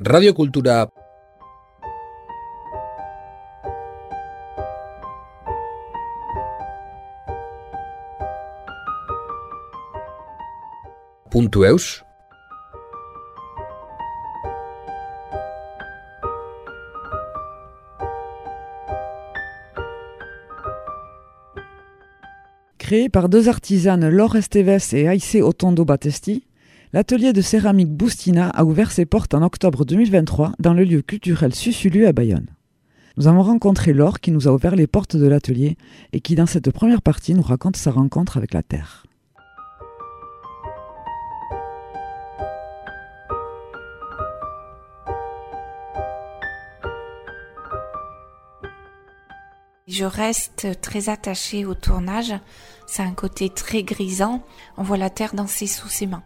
Radiokultura puntu eus? Créé par deux artisanes Laure Esteves et Aïssé Otondo Battesti, l'atelier de céramique Boustina a ouvert ses portes en octobre 2023 dans le lieu culturel Susulu à Bayonne. Nous avons rencontré Laure qui nous a ouvert les portes de l'atelier et qui dans cette première partie nous raconte sa rencontre avec la terre. Je reste très attachée au tournage. C'est un côté très grisant. On voit la terre danser sous ses mains.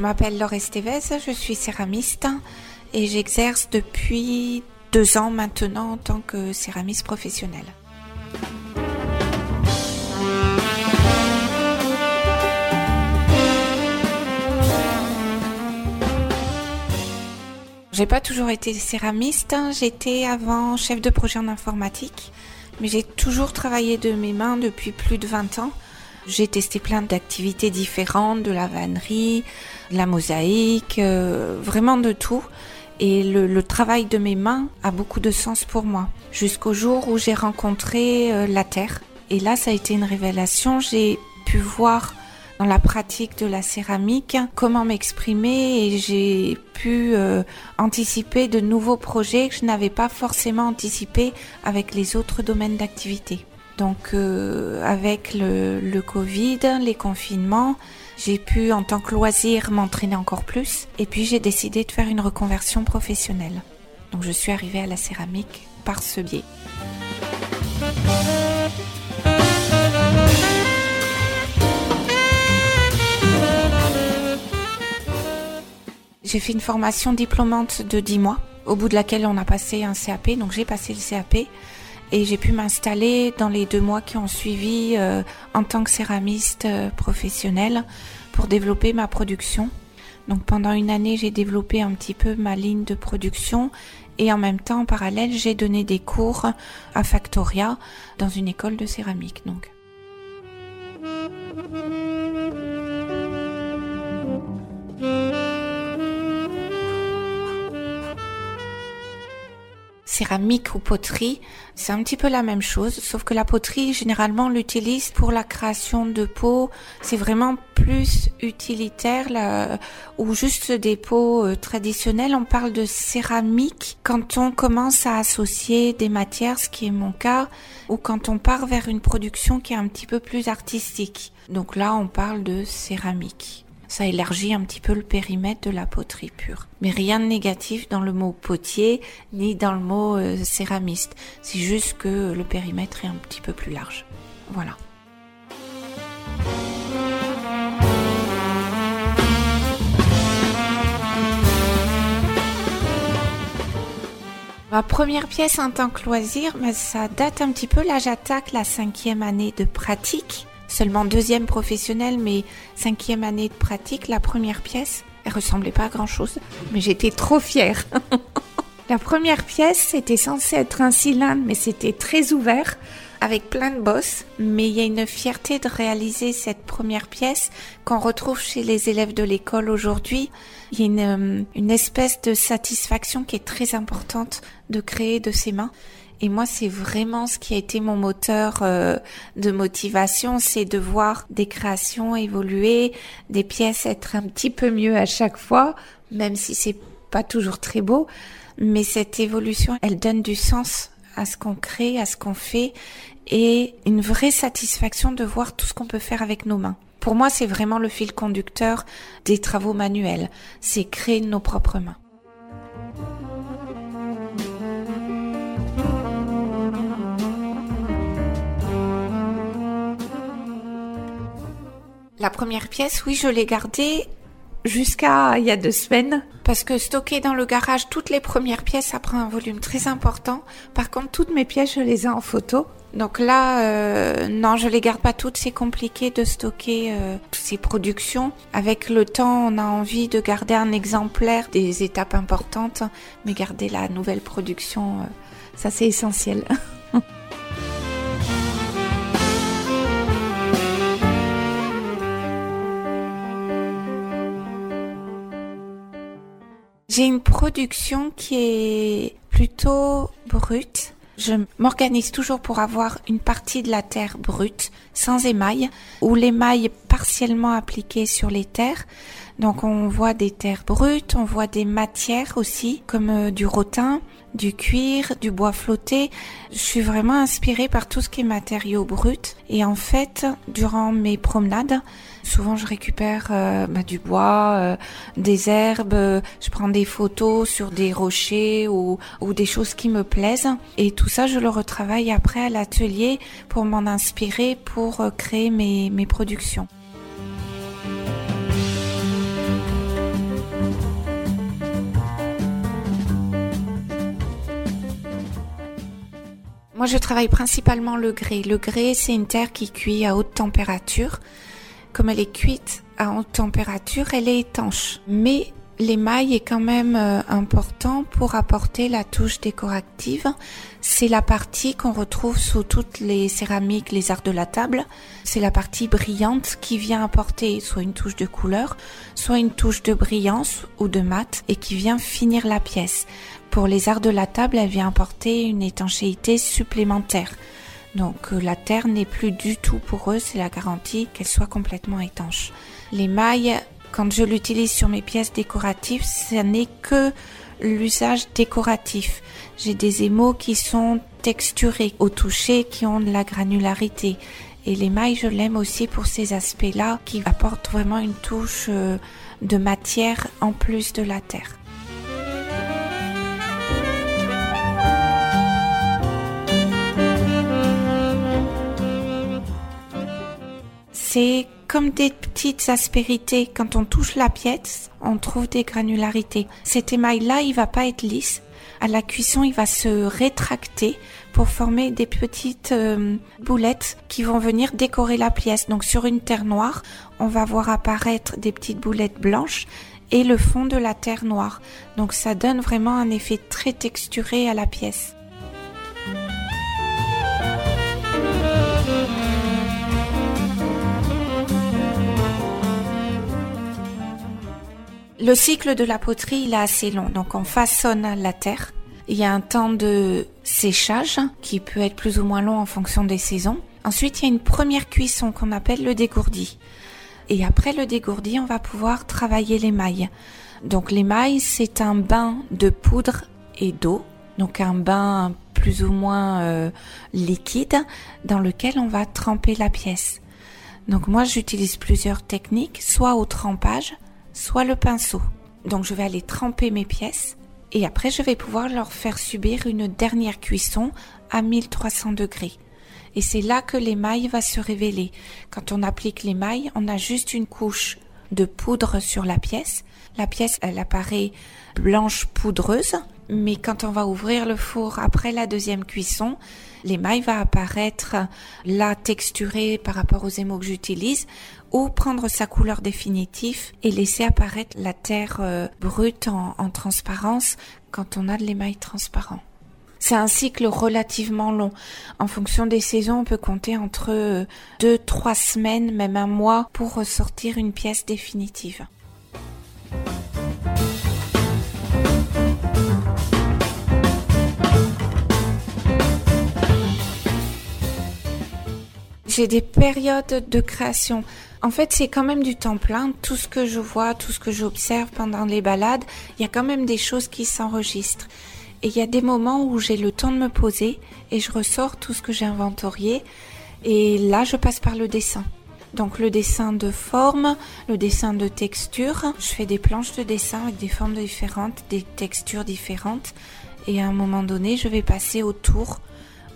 Je m'appelle Laure Estevez, je suis céramiste et j'exerce depuis deux ans maintenant en tant que céramiste professionnelle. J'ai pas toujours été céramiste, j'étais avant chef de projet en informatique, mais j'ai toujours travaillé de mes mains depuis plus de 20 ans. J'ai testé plein d'activités différentes, de la vannerie, de la mosaïque, euh, vraiment de tout. Et le, travail de mes mains a beaucoup de sens pour moi. Jusqu'au jour où j'ai rencontré euh, la terre. Et là, ça a été une révélation. J'ai pu voir dans la pratique de la céramique, comment m'exprimer et j'ai pu euh, anticiper de nouveaux projets que je n'avais pas forcément anticipés avec les autres domaines d'activité. Donc euh, avec le, le Covid, les confinements, j'ai pu en tant que loisir m'entraîner encore plus et puis j'ai décidé de faire une reconversion professionnelle. Donc je suis arrivée à la céramique par ce biais. J'ai fait une formation diplômante de 10 mois, au bout de laquelle on a passé un CAP, donc j'ai passé le CAP et j'ai pu m'installer dans les deux mois qui ont suivi euh, en tant que céramiste euh, professionnel pour développer ma production. Donc pendant une année, j'ai développé un petit peu ma ligne de production et en même temps, en parallèle, j'ai donné des cours à Factoria dans une école de céramique. Donc. Céramique ou poterie, c'est un petit peu la même chose, sauf que la poterie, généralement, on l'utilise pour la création de pots. C'est vraiment plus utilitaire, ou juste des pots euh. On parle de céramique quand on commence à associer des matières, ce qui est mon cas, ou quand on part vers une production qui est un petit peu plus artistique. Donc là, on parle de céramique ça élargit un petit peu le périmètre de la poterie pure. Mais rien de négatif dans le mot potier ni dans le mot euh, céramiste. C'est juste que le périmètre est un petit peu plus large. Voilà. Ma première pièce en tant que loisir, ça date un petit peu. Là, j'attaque la cinquième année de pratique seulement deuxième professionnelle, mais cinquième année de pratique, la première pièce, elle ressemblait pas à grand chose, mais j'étais trop fière. la première pièce, c'était censé être un cylindre, mais c'était très ouvert, avec plein de bosses, mais il y a une fierté de réaliser cette première pièce qu'on retrouve chez les élèves de l'école aujourd'hui. Il y a une, euh, une espèce de satisfaction qui est très importante de créer de ses mains. Et moi, c'est vraiment ce qui a été mon moteur euh, de motivation, c'est de voir des créations évoluer, des pièces être un petit peu mieux à chaque fois, même si c'est pas toujours très beau. Mais cette évolution, elle donne du sens à ce qu'on crée, à ce qu'on fait, et une vraie satisfaction de voir tout ce qu'on peut faire avec nos mains. Pour moi, c'est vraiment le fil conducteur des travaux manuels. C'est créer nos propres mains. La première pièce, oui, je l'ai gardée jusqu'à il y a deux semaines parce que stocker dans le garage toutes les premières pièces, ça prend un volume très important. Par contre, toutes mes pièces, je les ai en photo. Donc là, euh, non, je les garde pas toutes. C'est compliqué de stocker euh, ces productions. Avec le temps, on a envie de garder un exemplaire des étapes importantes, mais garder la nouvelle production, euh, ça c'est essentiel. J'ai une production qui est plutôt brute. Je m'organise toujours pour avoir une partie de la terre brute, sans émail, ou l'émail partiellement appliqué sur les terres. Donc on voit des terres brutes, on voit des matières aussi, comme euh, du rotin, du cuir, du bois flotté. Je suis vraiment inspirée par tout ce qui est matériaux bruts. Et en fait, durant mes promenades, souvent je récupère euh, bah, du bois, euh, des herbes, je prends des photos sur des rochers ou, des choses qui me plaisent. Et tout ça, je le retravaille après à l'atelier pour m'en inspirer pour créer mes productions. Moi, je travaille principalement le grès. Le grès, c'est une terre qui cuit à haute température. Comme elle est cuite à haute température, elle est étanche. Mais l'émail est quand même euh, important pour apporter la touche décorative. C'est la partie qu'on retrouve sous toutes les céramiques, les arts de la table. C'est la partie brillante qui vient apporter soit une touche de couleur, soit une touche de brillance ou de mat et qui vient finir la pièce. Pour les arts de la table, elle vient apporter une étanchéité supplémentaire. Donc euh, la terre n'est plus du tout pour eux, c'est la garantie qu'elle soit complètement étanche. L'émail, quand je l'utilise sur mes pièces décoratives, ce n'est que l'usage décoratif. J'ai des émaux qui sont texturés au toucher, qui ont de la granularité. Et l'émail, je l'aime aussi pour ces aspects-là qui apportent vraiment une touche euh, de matière en plus de la terre. C'est comme des petites aspérités. Quand on touche la pièce, on trouve des granularités. Cet émail-là, il va pas être lisse. À la cuisson, il va se rétracter pour former des petites euh, boulettes qui vont venir décorer la pièce. Donc sur une terre noire, on va voir apparaître des petites boulettes blanches et le fond de la terre noire. Donc ça donne vraiment un effet très texturé à la pièce. Le cycle de la poterie, il est assez long. Donc, on façonne la terre. Il y a un temps de séchage qui peut être plus ou moins long en fonction des saisons. Ensuite, il y a une première cuisson qu'on appelle le dégourdi. Et après le dégourdi, on va pouvoir travailler l'émail. Donc l'émail, c'est un bain de poudre et d'eau. Donc un bain plus ou moins euh, liquide dans lequel on va tremper la pièce. Donc moi, j'utilise plusieurs techniques, soit au trempage, soit le pinceau. Donc je vais aller tremper mes pièces et après je vais pouvoir leur faire subir une dernière cuisson à 1300 degrés. Et c'est là que l'émail va se révéler. Quand on applique l'émail, on a juste une couche de poudre sur la pièce. La pièce, elle apparaît blanche poudreuse, mais quand on va ouvrir le four après la deuxième cuisson, l'émail va apparaître là texturé par rapport aux émaux que j'utilise ou prendre sa couleur définitive et laisser apparaître la terre euh, brute en, en transparence quand on a de l'émail transparent. C'est un cycle relativement long. En fonction des saisons, on peut compter entre euh, deux, trois semaines, même un mois pour ressortir une pièce définitive. J'ai des périodes de création. En fait, c'est quand même du temps plein. Tout ce que je vois, tout ce que j'observe pendant les balades, il y a quand même des choses qui s'enregistrent. Et il y a des moments où j'ai le temps de me poser et je ressors tout ce que j'ai inventorié. Et là, je passe par le dessin. Donc le dessin de forme, le dessin de texture. Je fais des planches de dessin avec des formes différentes, des textures différentes. Et à un moment donné, je vais passer au tour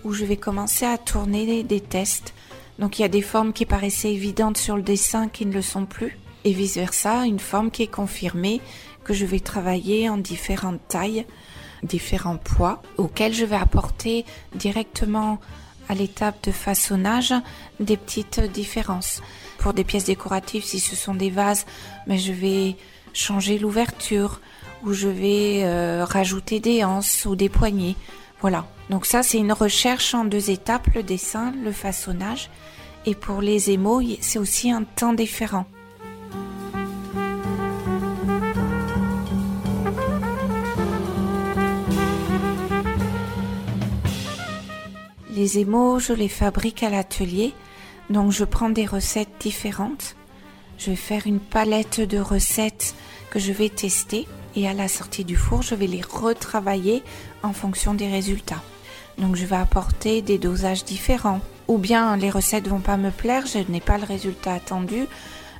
où je vais commencer à tourner des tests donc il y a des formes qui paraissaient évidentes sur le dessin qui ne le sont plus. et vice versa, une forme qui est confirmée que je vais travailler en différentes tailles, différents poids, auxquels je vais apporter directement à l'étape de façonnage des petites différences. Pour des pièces décoratives, si ce sont des vases, mais je vais changer l'ouverture ou je vais euh, rajouter des anses ou des poignées. Voilà. Donc ça, c'est une recherche en deux étapes, le dessin, le façonnage. Et pour les émaux, c'est aussi un temps différent. Les émaux, je les fabrique à l'atelier. Donc je prends des recettes différentes. Je vais faire une palette de recettes que je vais tester et à la sortie du four, je vais les retravailler en fonction des résultats. Donc je vais apporter des dosages différents. Ou bien les recettes vont pas me plaire, je n'ai pas le résultat attendu,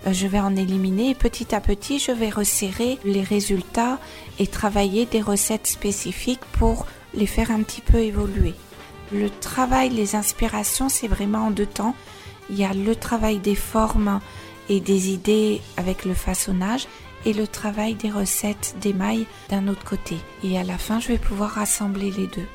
euh, je vais en éliminer et petit à petit je vais resserrer les résultats et travailler des recettes spécifiques pour les faire un petit peu évoluer. Le travail, les inspirations, c'est vraiment en deux temps. Il y a le travail des formes et des idées avec le façonnage et le travail des recettes d'émail d'un autre côté. Et à la fin, je vais pouvoir rassembler les deux.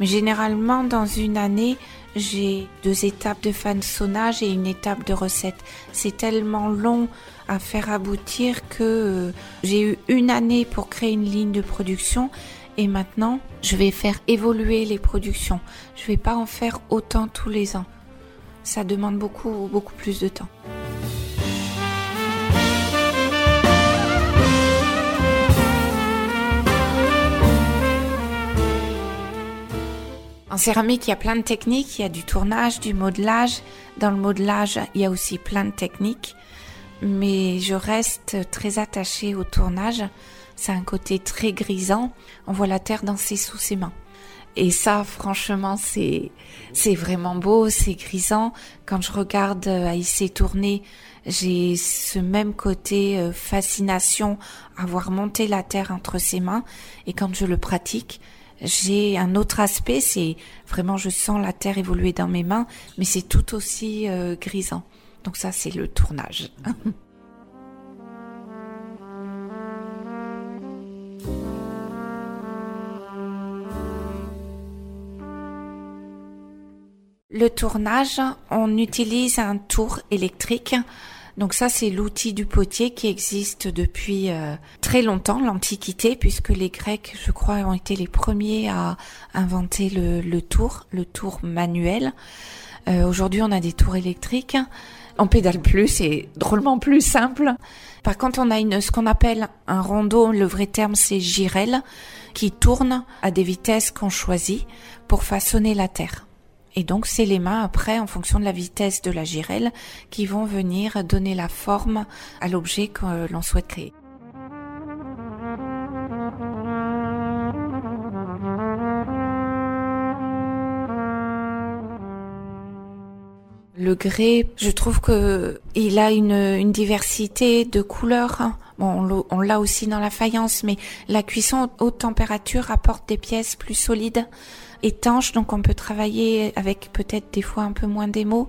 Mais généralement, dans une année, j'ai deux étapes de façonnage et une étape de recette. C'est tellement long à faire aboutir que euh, j'ai eu une année pour créer une ligne de production et maintenant, je vais faire évoluer les productions. Je vais pas en faire autant tous les ans. Ça demande beaucoup, beaucoup plus de temps. En céramique, il y a plein de techniques. Il y a du tournage, du modelage. Dans le modelage, il y a aussi plein de techniques. Mais je reste très attachée au tournage c'est un côté très grisant. On voit la terre danser sous ses mains. Et ça, franchement, c'est c'est vraiment beau, c'est grisant. Quand je regarde euh, Aïssé tourner, j'ai ce même côté euh, fascination à voir monter la terre entre ses mains. Et quand je le pratique, j'ai un autre aspect. C'est vraiment, je sens la terre évoluer dans mes mains, mais c'est tout aussi euh, grisant. Donc ça, c'est le tournage. Le tournage, on utilise un tour électrique. Donc ça, c'est l'outil du potier qui existe depuis euh, très longtemps, l'Antiquité, puisque les Grecs, je crois, ont été les premiers à inventer le, tour, le tour manuel. Euh, aujourd'hui, on a des tours électriques. On pédale plus, c'est drôlement plus simple. Par contre, on a une, ce qu'on appelle un rondeau, le vrai terme c'est girelle, qui tourne à des vitesses qu'on choisit pour façonner la terre. Et donc c'est les mains après, en fonction de la vitesse de la girelle, qui vont venir donner la forme à l'objet que l'on souhaite créer. Le grès, je trouve que il a une, diversité de couleurs. Bon, on l'a aussi dans la faïence, mais la cuisson haute température apporte des pièces plus solides étanche, donc on peut travailler avec peut-être des fois un peu moins d'émaux.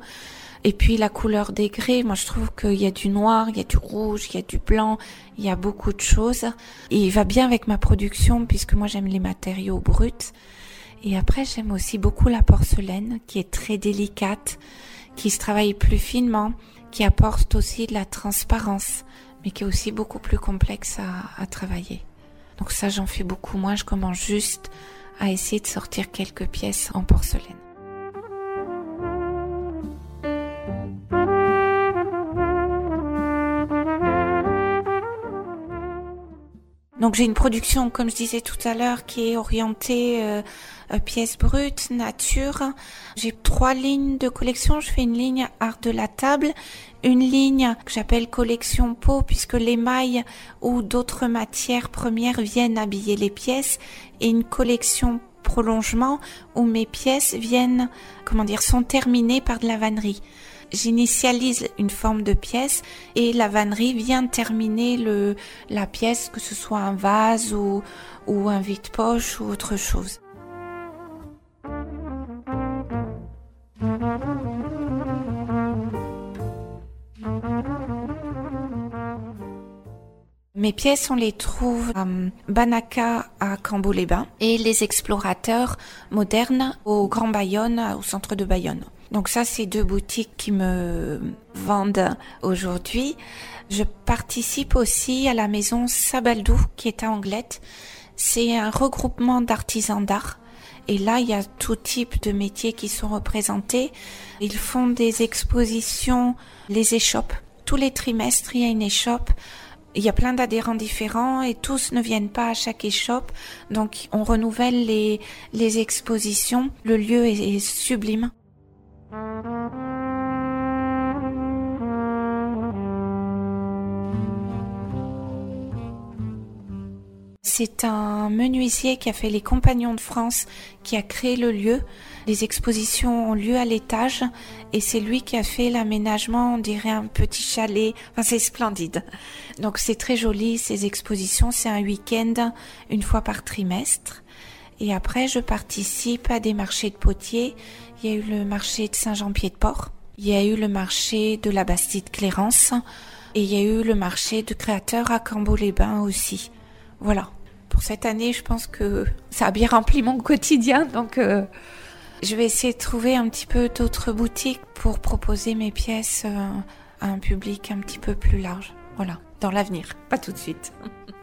Et puis la couleur des grès, moi je trouve qu'il y a du noir, il y a du rouge, il y a du blanc, il y a beaucoup de choses. Et il va bien avec ma production puisque moi j'aime les matériaux bruts. Et après j'aime aussi beaucoup la porcelaine qui est très délicate, qui se travaille plus finement, qui apporte aussi de la transparence, mais qui est aussi beaucoup plus complexe à, à travailler. Donc ça j'en fais beaucoup moins, je commence juste à essayer de sortir quelques pièces en porcelaine. Donc j'ai une production, comme je disais tout à l'heure, qui est orientée euh, euh, pièces brutes, nature. J'ai trois lignes de collection. Je fais une ligne art de la table, une ligne que j'appelle collection peau, puisque l'émail ou d'autres matières premières viennent habiller les pièces, et une collection prolongement où mes pièces viennent, comment dire, sont terminées par de la vannerie j'initialise une forme de pièce et la vannerie vient terminer le, la pièce, que ce soit un vase ou, un vide-poche ou autre chose. Mes pièces, on les trouve à Banaka à Cambo-les-Bains et les explorateurs modernes au Grand Bayonne, au centre de Bayonne. Donc ça, c'est deux boutiques qui me vendent aujourd'hui. Je participe aussi à la maison Sabaldou qui est à Anglette. C'est un regroupement d'artisans d'art. Et là, il y a tout type de métiers qui sont représentés. Ils font des expositions, les échoppes. Tous les trimestres, il y a une échoppe il y a plein d'adhérents différents et tous ne viennent pas à chaque échoppe. Donc on renouvelle les, les expositions. Le lieu est, est sublime. C'est un menuisier qui a fait les Compagnons de France, qui a créé le lieu. Les expositions ont lieu à l'étage et c'est lui qui a fait l'aménagement, on dirait un petit chalet. Enfin, c'est splendide. Donc c'est très joli, ces expositions. C'est un week-end, une fois par trimestre. Et après, je participe à des marchés de potiers. Il y a eu le marché de Saint-Jean-Pied-de-Port. Il y a eu le marché de la Bastide-Clérance. Et il y a eu le marché de créateurs à Cambo-les-Bains aussi. Voilà pour cette année, je pense que ça a bien rempli mon quotidien. Donc, euh, je vais essayer de trouver un petit peu d'autres boutiques pour proposer mes pièces euh, à un public un petit peu plus large. Voilà, dans l'avenir, pas tout de suite.